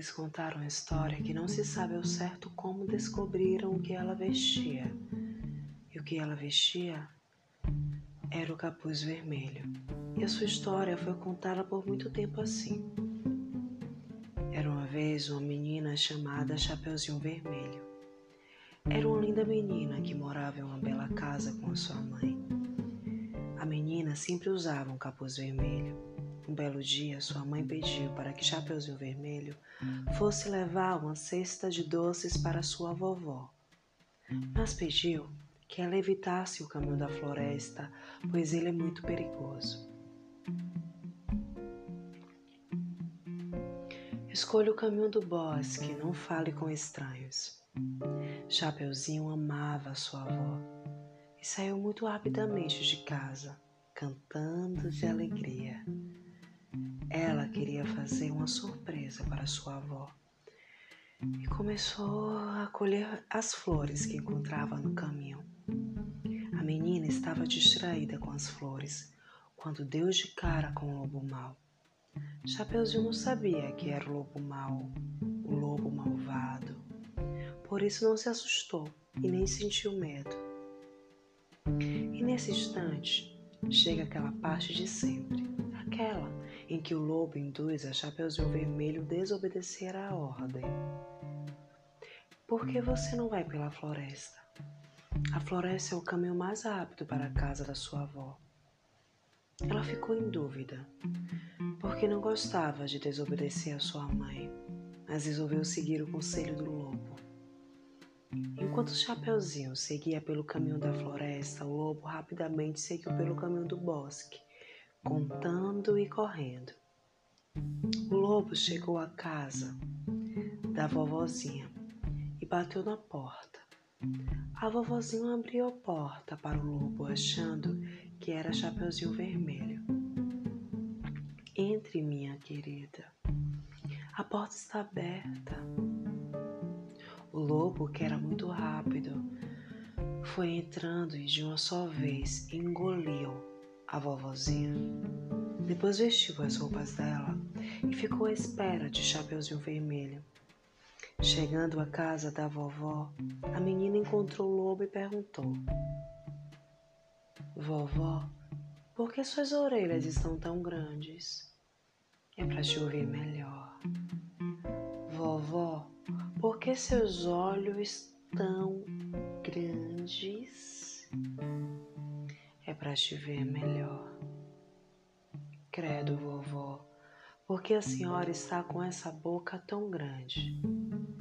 lhes contar uma história que não se sabe ao certo como descobriram o que ela vestia. E o que ela vestia era o capuz vermelho. E a sua história foi contada por muito tempo assim. Era uma vez uma menina chamada Chapeuzinho Vermelho. Era uma linda menina que morava em uma bela casa com a sua mãe. A menina sempre usava um capuz vermelho. Um belo dia, sua mãe pediu para que Chapeuzinho Vermelho fosse levar uma cesta de doces para sua vovó. Mas pediu que ela evitasse o caminho da floresta, pois ele é muito perigoso. Escolha o caminho do bosque, não fale com estranhos. Chapeuzinho amava sua avó e saiu muito rapidamente de casa, cantando de alegria. Ela queria fazer uma surpresa para sua avó e começou a colher as flores que encontrava no caminho. A menina estava distraída com as flores quando deu de cara com o lobo mau. Chapeuzinho não sabia que era o lobo mau, o lobo malvado. Por isso não se assustou e nem sentiu medo. E nesse instante chega aquela parte de sempre, aquela em que o lobo induz a Chapeuzinho Vermelho desobedecer à ordem. Por que você não vai pela floresta? A floresta é o caminho mais rápido para a casa da sua avó. Ela ficou em dúvida, porque não gostava de desobedecer a sua mãe, mas resolveu seguir o conselho do lobo. Enquanto Chapeuzinho seguia pelo caminho da floresta, o lobo rapidamente seguiu pelo caminho do bosque, contando e correndo. O lobo chegou à casa da vovozinha e bateu na porta. A vovozinha abriu a porta para o lobo, achando que era Chapeuzinho Vermelho. Entre, minha querida. A porta está aberta. O lobo, que era muito rápido, foi entrando e de uma só vez engoliu a vovozinha. Depois vestiu as roupas dela e ficou à espera de Chapeuzinho Vermelho. Chegando à casa da vovó, a menina encontrou o lobo e perguntou: Vovó, por que suas orelhas estão tão grandes? É para te ouvir melhor. Vovó, por que seus olhos estão grandes? Para te ver melhor. Credo, vovó, por que a senhora está com essa boca tão grande?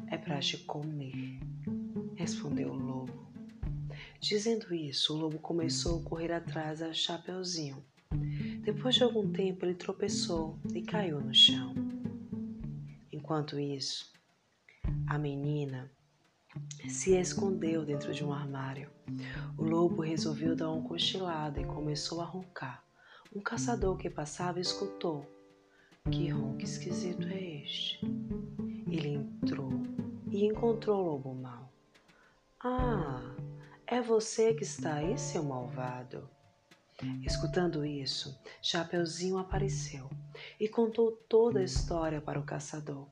É para te comer, respondeu o lobo. Dizendo isso, o lobo começou a correr atrás da Chapeuzinho. Depois de algum tempo, ele tropeçou e caiu no chão. Enquanto isso, a menina se escondeu dentro de um armário. O lobo resolveu dar um cochilado e começou a roncar. Um caçador que passava escutou. Que ronco esquisito é este? Ele entrou e encontrou o lobo mau. Ah, é você que está aí, seu malvado. Escutando isso, Chapeuzinho apareceu e contou toda a história para o caçador.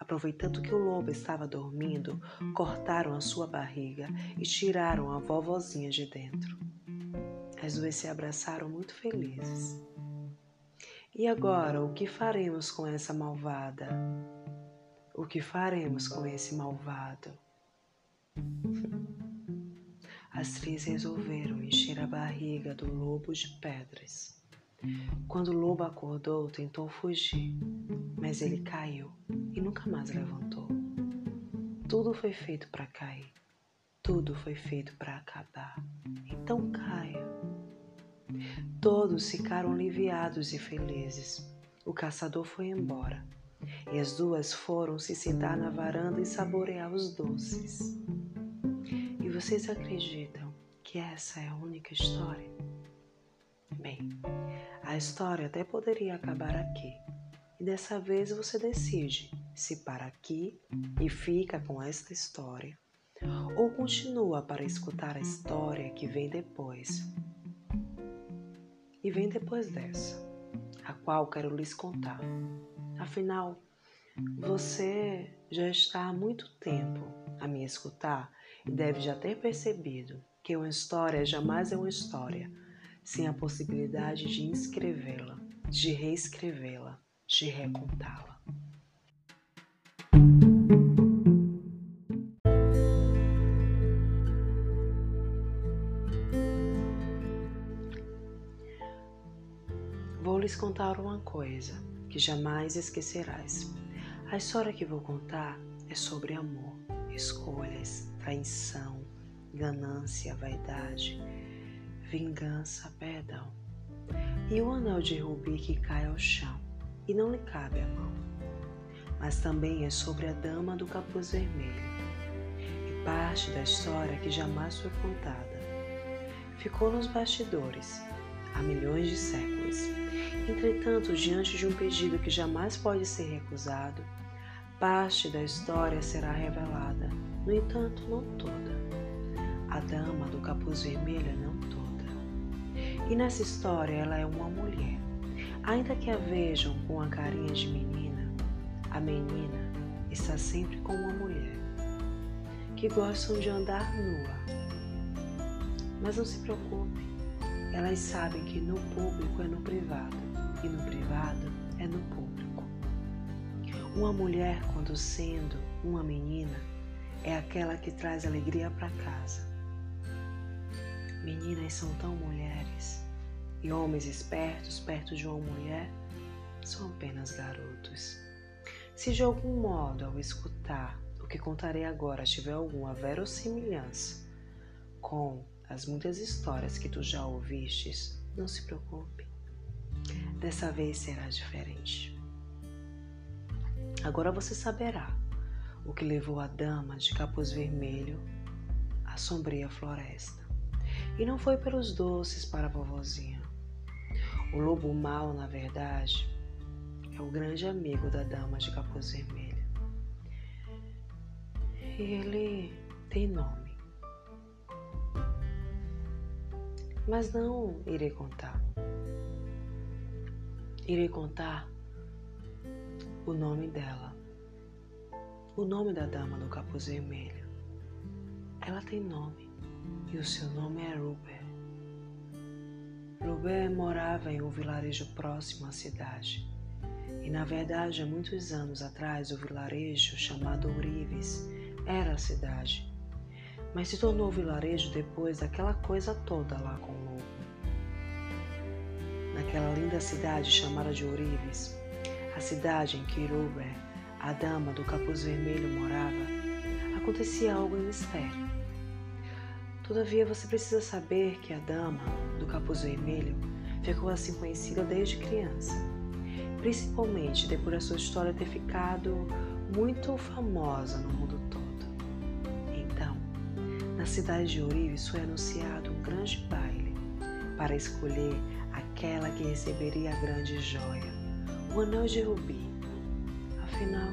Aproveitando que o lobo estava dormindo, cortaram a sua barriga e tiraram a vovozinha de dentro. As duas se abraçaram muito felizes. E agora, o que faremos com essa malvada? O que faremos com esse malvado? As três resolveram encher a barriga do lobo de pedras. Quando o lobo acordou, tentou fugir, mas ele caiu e nunca mais levantou. Tudo foi feito para cair, tudo foi feito para acabar. Então caia. Todos ficaram aliviados e felizes. O caçador foi embora e as duas foram se sentar na varanda e saborear os doces. Vocês acreditam que essa é a única história? Bem, a história até poderia acabar aqui. E dessa vez você decide se para aqui e fica com esta história ou continua para escutar a história que vem depois. E vem depois dessa, a qual quero lhes contar. Afinal, Você já está há muito tempo a me escutar e deve já ter percebido que uma história jamais é uma história sem a possibilidade de inscrevê-la, de reescrevê-la, de recontá-la. Vou lhes contar uma coisa que jamais esquecerás. A história que vou contar é sobre amor, escolhas, traição, ganância, vaidade, vingança, perdão. E o anel de rubi que cai ao chão e não lhe cabe a mão. Mas também é sobre a dama do capuz vermelho. E parte da história que jamais foi contada. Ficou nos bastidores há milhões de séculos. Entretanto, diante de um pedido que jamais pode ser recusado, parte da história será revelada, no entanto, não toda. A dama do capuz vermelho não. E nessa história ela é uma mulher. Ainda que a vejam com a carinha de menina, a menina está sempre com uma mulher, que gostam de andar nua. Mas não se preocupe, elas sabem que no público é no privado e no privado é no público. Uma mulher, quando sendo uma menina, é aquela que traz alegria para casa. Meninas são tão mulheres e homens espertos perto de uma mulher são apenas garotos. Se de algum modo, ao escutar o que contarei agora, tiver alguma verossimilhança com as muitas histórias que tu já ouvistes, não se preocupe. Dessa vez será diferente. Agora você saberá o que levou a dama de capuz vermelho à sombria floresta. E não foi pelos doces para a vovozinha. O lobo mau, na verdade, é o grande amigo da dama de capuz vermelho. E ele tem nome. Mas não irei contar. Irei contar o nome dela, o nome da dama do capuz vermelho. Ela tem nome e o seu nome é Ruber. Ruber morava em um vilarejo próximo à cidade. E na verdade, há muitos anos atrás, o vilarejo chamado Ourives era a cidade. Mas se tornou vilarejo depois daquela coisa toda lá com o lobo. Naquela linda cidade chamada de Ourives, a cidade em que Ruber, a dama do capuz vermelho, morava, acontecia algo em mistério. Todavia, você precisa saber que a dama do capuz vermelho ficou assim conhecida desde criança, principalmente depois da sua história ter ficado muito famosa no mundo todo. Então, na cidade de Ourives foi anunciado um grande baile para escolher aquela que receberia a grande joia o anel de rubi. Afinal,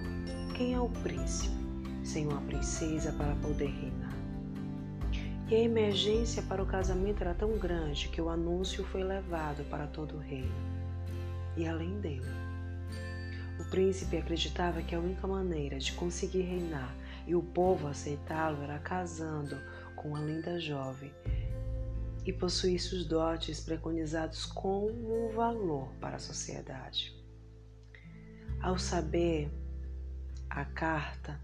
quem é o príncipe sem uma princesa para poder reinar? E a emergência para o casamento era tão grande que o anúncio foi levado para todo o reino e além dele. O príncipe acreditava que a única maneira de conseguir reinar e o povo aceitá-lo era casando com uma linda jovem e possuísse os dotes preconizados como valor para a sociedade. Ao saber a carta,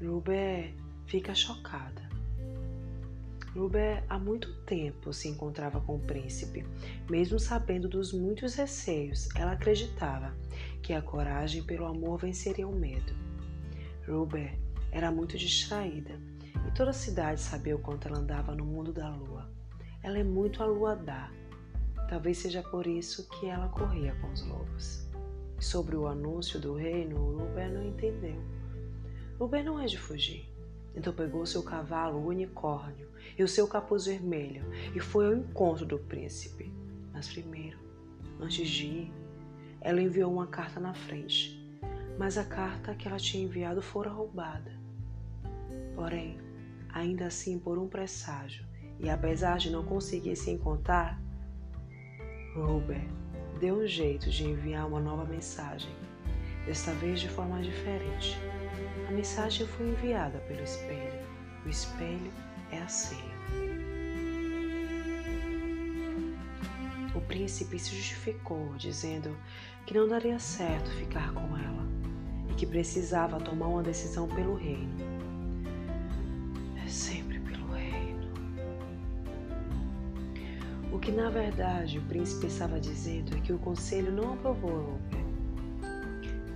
Ruber fica chocada. Ruber há muito tempo se encontrava com o príncipe. Mesmo sabendo dos muitos receios, ela acreditava que a coragem pelo amor venceria o medo. Ruber era muito distraída e toda a cidade sabia o quanto ela andava no mundo da lua. Ela é muito a lua dá Talvez seja por isso que ela corria com os lobos. Sobre o anúncio do reino, Ruber não entendeu. Ruber não é de fugir. Então pegou seu cavalo, unicórnio, e o seu capuz vermelho e foi ao encontro do príncipe. Mas primeiro, antes de ir, ela enviou uma carta na frente. Mas a carta que ela tinha enviado fora roubada. Porém, ainda assim, por um presságio, e apesar de não conseguir se encontrar, Robert deu um jeito de enviar uma nova mensagem desta vez de forma diferente. A mensagem foi enviada pelo espelho. O espelho é a ceia. O príncipe se justificou, dizendo que não daria certo ficar com ela e que precisava tomar uma decisão pelo reino. É sempre pelo reino. O que na verdade o príncipe estava dizendo é que o conselho não aprovou Robert.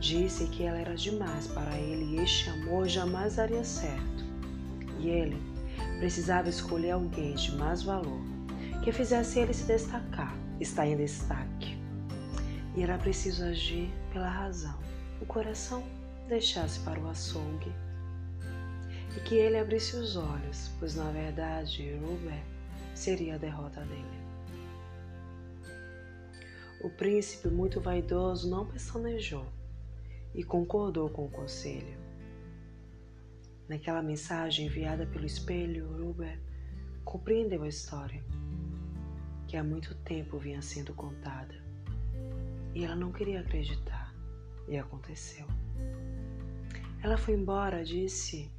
Disse que ela era demais para ele e este amor jamais daria certo. E ele precisava escolher alguém de mais valor que fizesse ele se destacar está em destaque. E era preciso agir pela razão. O coração deixasse para o açougue e que ele abrisse os olhos, pois na verdade Ruber seria a derrota dele. O príncipe, muito vaidoso, não pestanejou e concordou com o conselho. Naquela mensagem enviada pelo espelho, Ruber compreendeu a história que há muito tempo vinha sendo contada. E ela não queria acreditar, e aconteceu. Ela foi embora, disse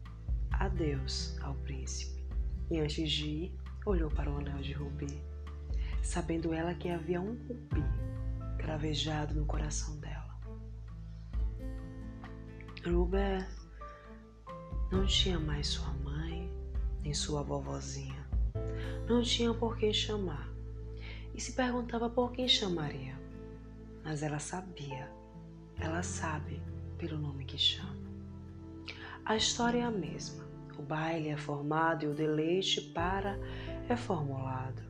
adeus ao príncipe, e antes de ir, olhou para o anel de rubi, sabendo ela que havia um rubi cravejado no coração dela. Ruber não tinha mais sua mãe, nem sua vovozinha. Não tinha por que chamar e se perguntava por quem chamaria. Mas ela sabia, ela sabe pelo nome que chama. A história é a mesma. O baile é formado e o deleite para é formulado.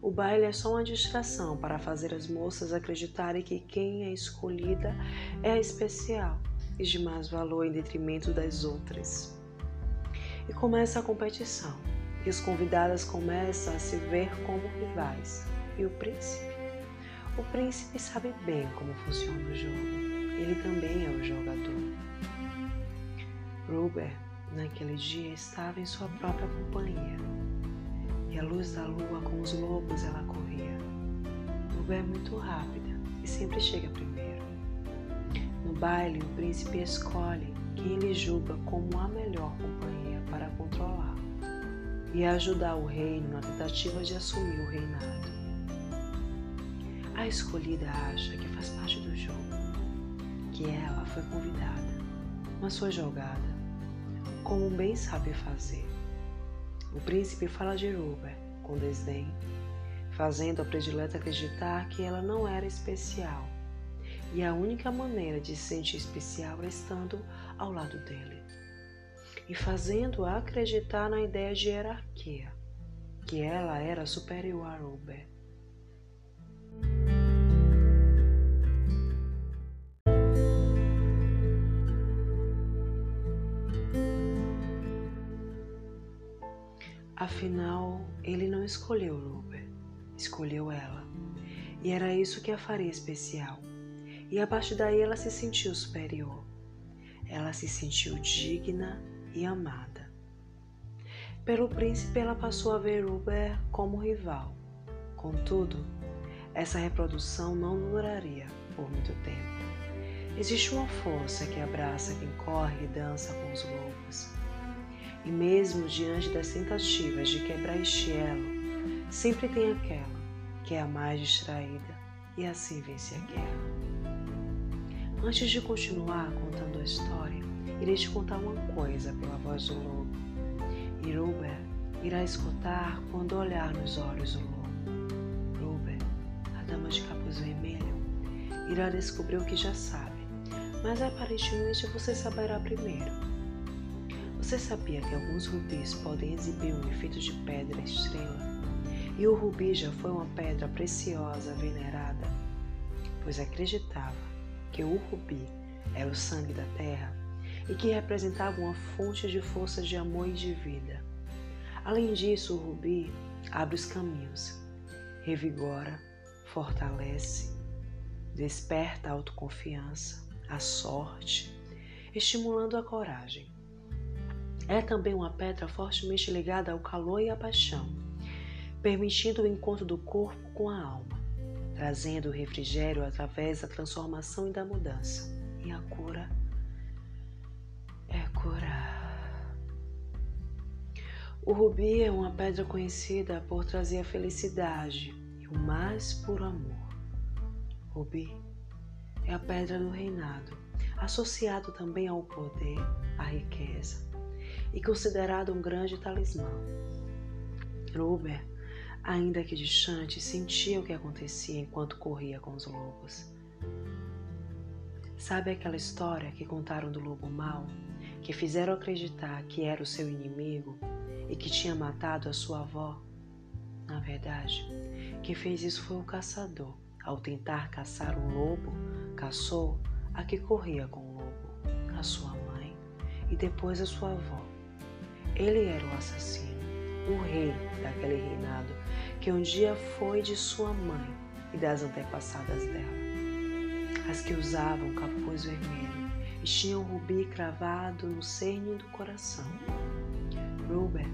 O baile é só uma distração para fazer as moças acreditarem que quem é escolhida é a especial e de mais valor em detrimento das outras. E começa a competição, e as convidadas começam a se ver como rivais e o príncipe? O príncipe sabe bem como funciona o jogo. Ele também é o jogador. Ruber, naquele dia, estava em sua própria companhia. E a luz da lua com os lobos ela corria. Ruber é muito rápida e sempre chega primeiro. No baile, o príncipe escolhe quem ele julga como a melhor companhia para controlar e ajudar o reino na tentativa de assumir o reinado. A escolhida acha que faz parte do jogo, que ela foi convidada, mas foi jogada, como bem sabe fazer. O príncipe fala de Ruber com desdém, fazendo a predileta acreditar que ela não era especial e a única maneira de se sentir especial é estando ao lado dele e fazendo-a acreditar na ideia de hierarquia, que ela era superior a Ruber. Afinal, ele não escolheu Ruber, escolheu ela. E era isso que a faria especial. E a partir daí ela se sentiu superior. Ela se sentiu digna e amada. Pelo príncipe, ela passou a ver Ruber como rival. Contudo, essa reprodução não duraria por muito tempo. Existe uma força que abraça quem corre e dança com os lobos. E mesmo diante das tentativas de quebrar este elo, sempre tem aquela que é a mais distraída e assim vence a guerra. Antes de continuar contando a história, irei te contar uma coisa pela voz do lobo. Iruber irá escutar quando olhar nos olhos do lobo. Ruber, a dama de capuz vermelho, irá descobrir o que já sabe, mas aparentemente você saberá primeiro. Você sabia que alguns rubis podem exibir um efeito de pedra estrela? E o rubi já foi uma pedra preciosa venerada, pois acreditava que o rubi era o sangue da terra e que representava uma fonte de força de amor e de vida. Além disso, o rubi abre os caminhos, revigora, fortalece, desperta a autoconfiança, a sorte, estimulando a coragem é também uma pedra fortemente ligada ao calor e à paixão, permitindo o encontro do corpo com a alma, trazendo o refrigério através da transformação e da mudança. e a cura é curar. O rubi é uma pedra conhecida por trazer a felicidade e o mais puro amor. Rubi é a pedra do reinado, associado também ao poder, à riqueza e considerado um grande talismã. Ruber, ainda que distante, sentia o que acontecia enquanto corria com os lobos. Sabe aquela história que contaram do lobo mau, que fizeram acreditar que era o seu inimigo e que tinha matado a sua avó? Na verdade, quem fez isso foi o caçador. Ao tentar caçar um lobo, caçou a que corria com o lobo, a sua mãe e depois a sua avó. Ele era o assassino, o rei daquele reinado que um dia foi de sua mãe e das antepassadas dela as que usavam capuz vermelho e tinham rubi cravado no cerne do coração. Ruben,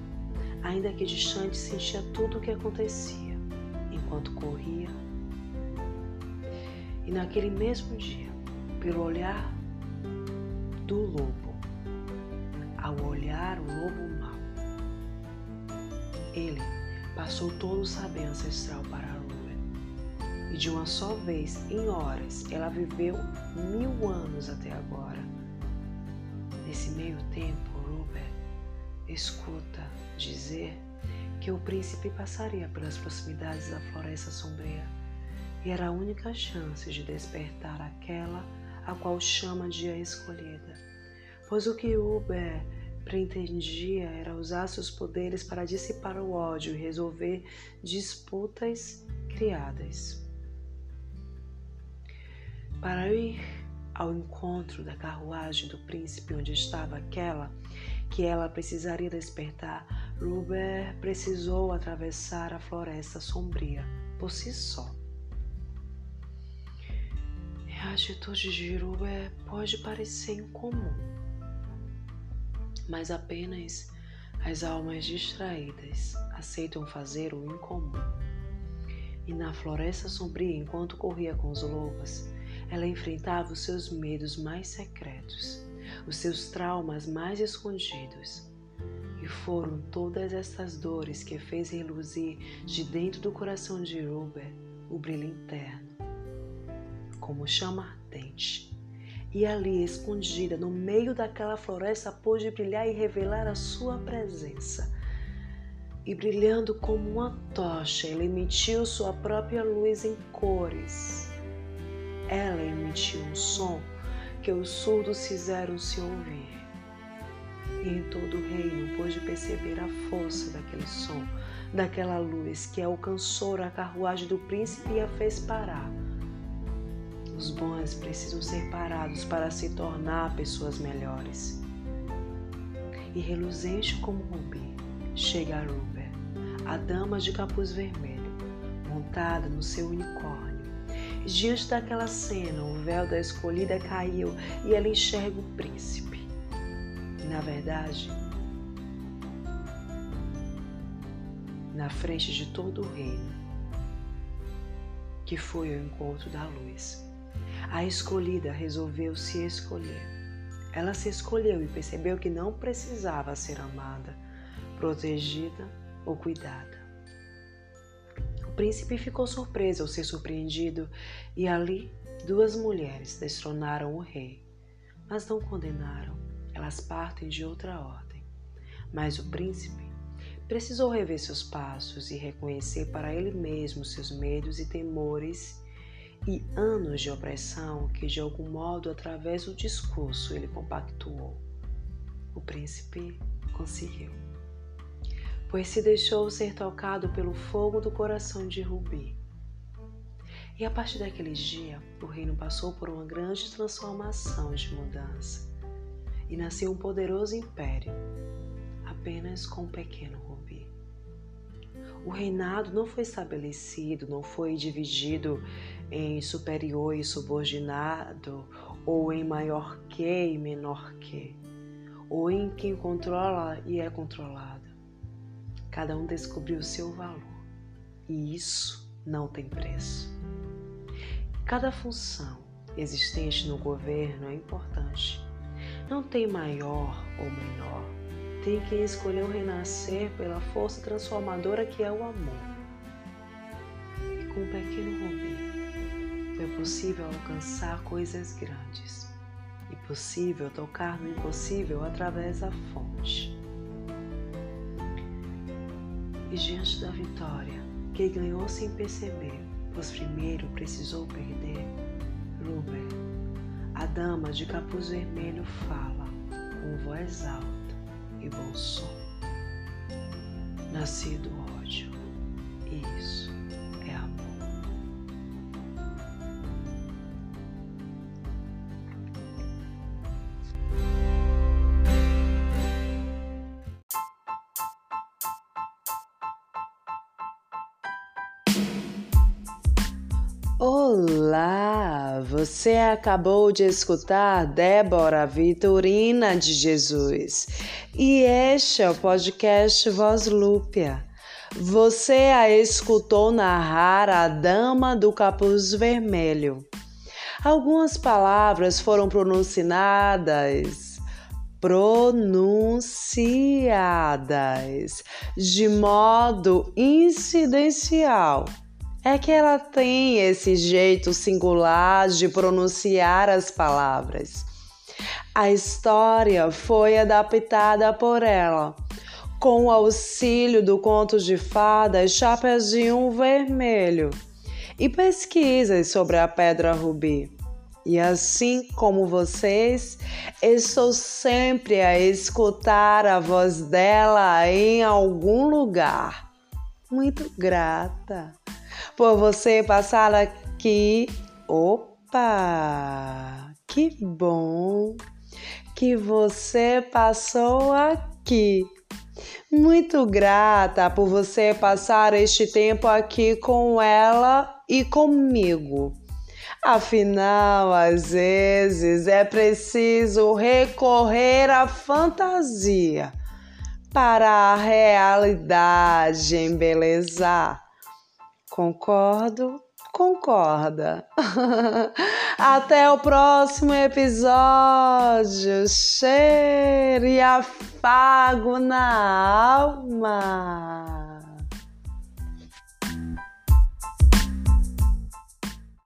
ainda que distante, sentia tudo o que acontecia enquanto corria. E naquele mesmo dia, pelo olhar do lobo, ao olhar o lobo mau, ele passou todo o saber ancestral para e de uma só vez, em horas, ela viveu mil anos até agora. Nesse meio tempo, Rupert escuta dizer que o príncipe passaria pelas proximidades da floresta sombria e era a única chance de despertar aquela a qual chama de a escolhida. Pois o que Uber pretendia era usar seus poderes para dissipar o ódio e resolver disputas criadas para ir ao encontro da carruagem do príncipe onde estava aquela que ela precisaria despertar, Ruber precisou atravessar a floresta sombria por si só. A atitude de Ruber pode parecer incomum, mas apenas as almas distraídas aceitam fazer o incomum. E na floresta sombria, enquanto corria com os lobos, ela enfrentava os seus medos mais secretos, os seus traumas mais escondidos. E foram todas essas dores que fez reluzir de dentro do coração de Ruber o brilho interno, como chama ardente. E ali, escondida no meio daquela floresta, pôde brilhar e revelar a sua presença. E brilhando como uma tocha, ele emitiu sua própria luz em cores ela emitiu um som que os surdos fizeram se ouvir. E em todo o reino pôde perceber a força daquele som, daquela luz que alcançou a carruagem do príncipe e a fez parar. Os bons precisam ser parados para se tornar pessoas melhores. E reluzente como rubi, chega a Ruber, a dama de capuz vermelho, montada no seu unicórnio Diante daquela cena, o véu da escolhida caiu e ela enxerga o príncipe. Na verdade, na frente de todo o reino, que foi ao encontro da luz. A escolhida resolveu se escolher. Ela se escolheu e percebeu que não precisava ser amada, protegida ou cuidada príncipe ficou surpreso ao ser surpreendido, e ali duas mulheres destronaram o rei. Mas não condenaram, elas partem de outra ordem. Mas o príncipe precisou rever seus passos e reconhecer para ele mesmo seus medos e temores e anos de opressão que, de algum modo, através do discurso, ele compactuou. O príncipe conseguiu pois se deixou ser tocado pelo fogo do coração de Rubi. E a partir daquele dia, o reino passou por uma grande transformação de mudança e nasceu um poderoso império, apenas com um pequeno Rubi. O reinado não foi estabelecido, não foi dividido em superior e subordinado, ou em maior que e menor que, ou em quem controla e é controlado. Cada um descobriu o seu valor e isso não tem preço. Cada função existente no governo é importante. Não tem maior ou menor. Tem quem escolheu renascer pela força transformadora que é o amor. E com o pequeno Rubi, foi possível alcançar coisas grandes e possível tocar no impossível através da fonte. E diante da vitória, que ganhou sem perceber, pois primeiro precisou perder, Ruber, a dama de capuz vermelho fala com voz alta e bom som. Nascido ódio, isso Olá! Você acabou de escutar Débora Vitorina de Jesus e este é o podcast Voz Lúpia. Você a escutou narrar a Dama do Capuz Vermelho. Algumas palavras foram pronunciadas pronunciadas de modo incidencial é que ela tem esse jeito singular de pronunciar as palavras. A história foi adaptada por ela, com o auxílio do conto de fadas Chapeuzinho Vermelho e pesquisas sobre a Pedra Rubi. E assim como vocês, estou sempre a escutar a voz dela em algum lugar. Muito grata por você passar aqui. Opa! Que bom que você passou aqui. Muito grata por você passar este tempo aqui com ela e comigo. Afinal, às vezes é preciso recorrer à fantasia para a realidade embelezar. Concordo, concorda. Até o próximo episódio. Cheiro e afago na alma.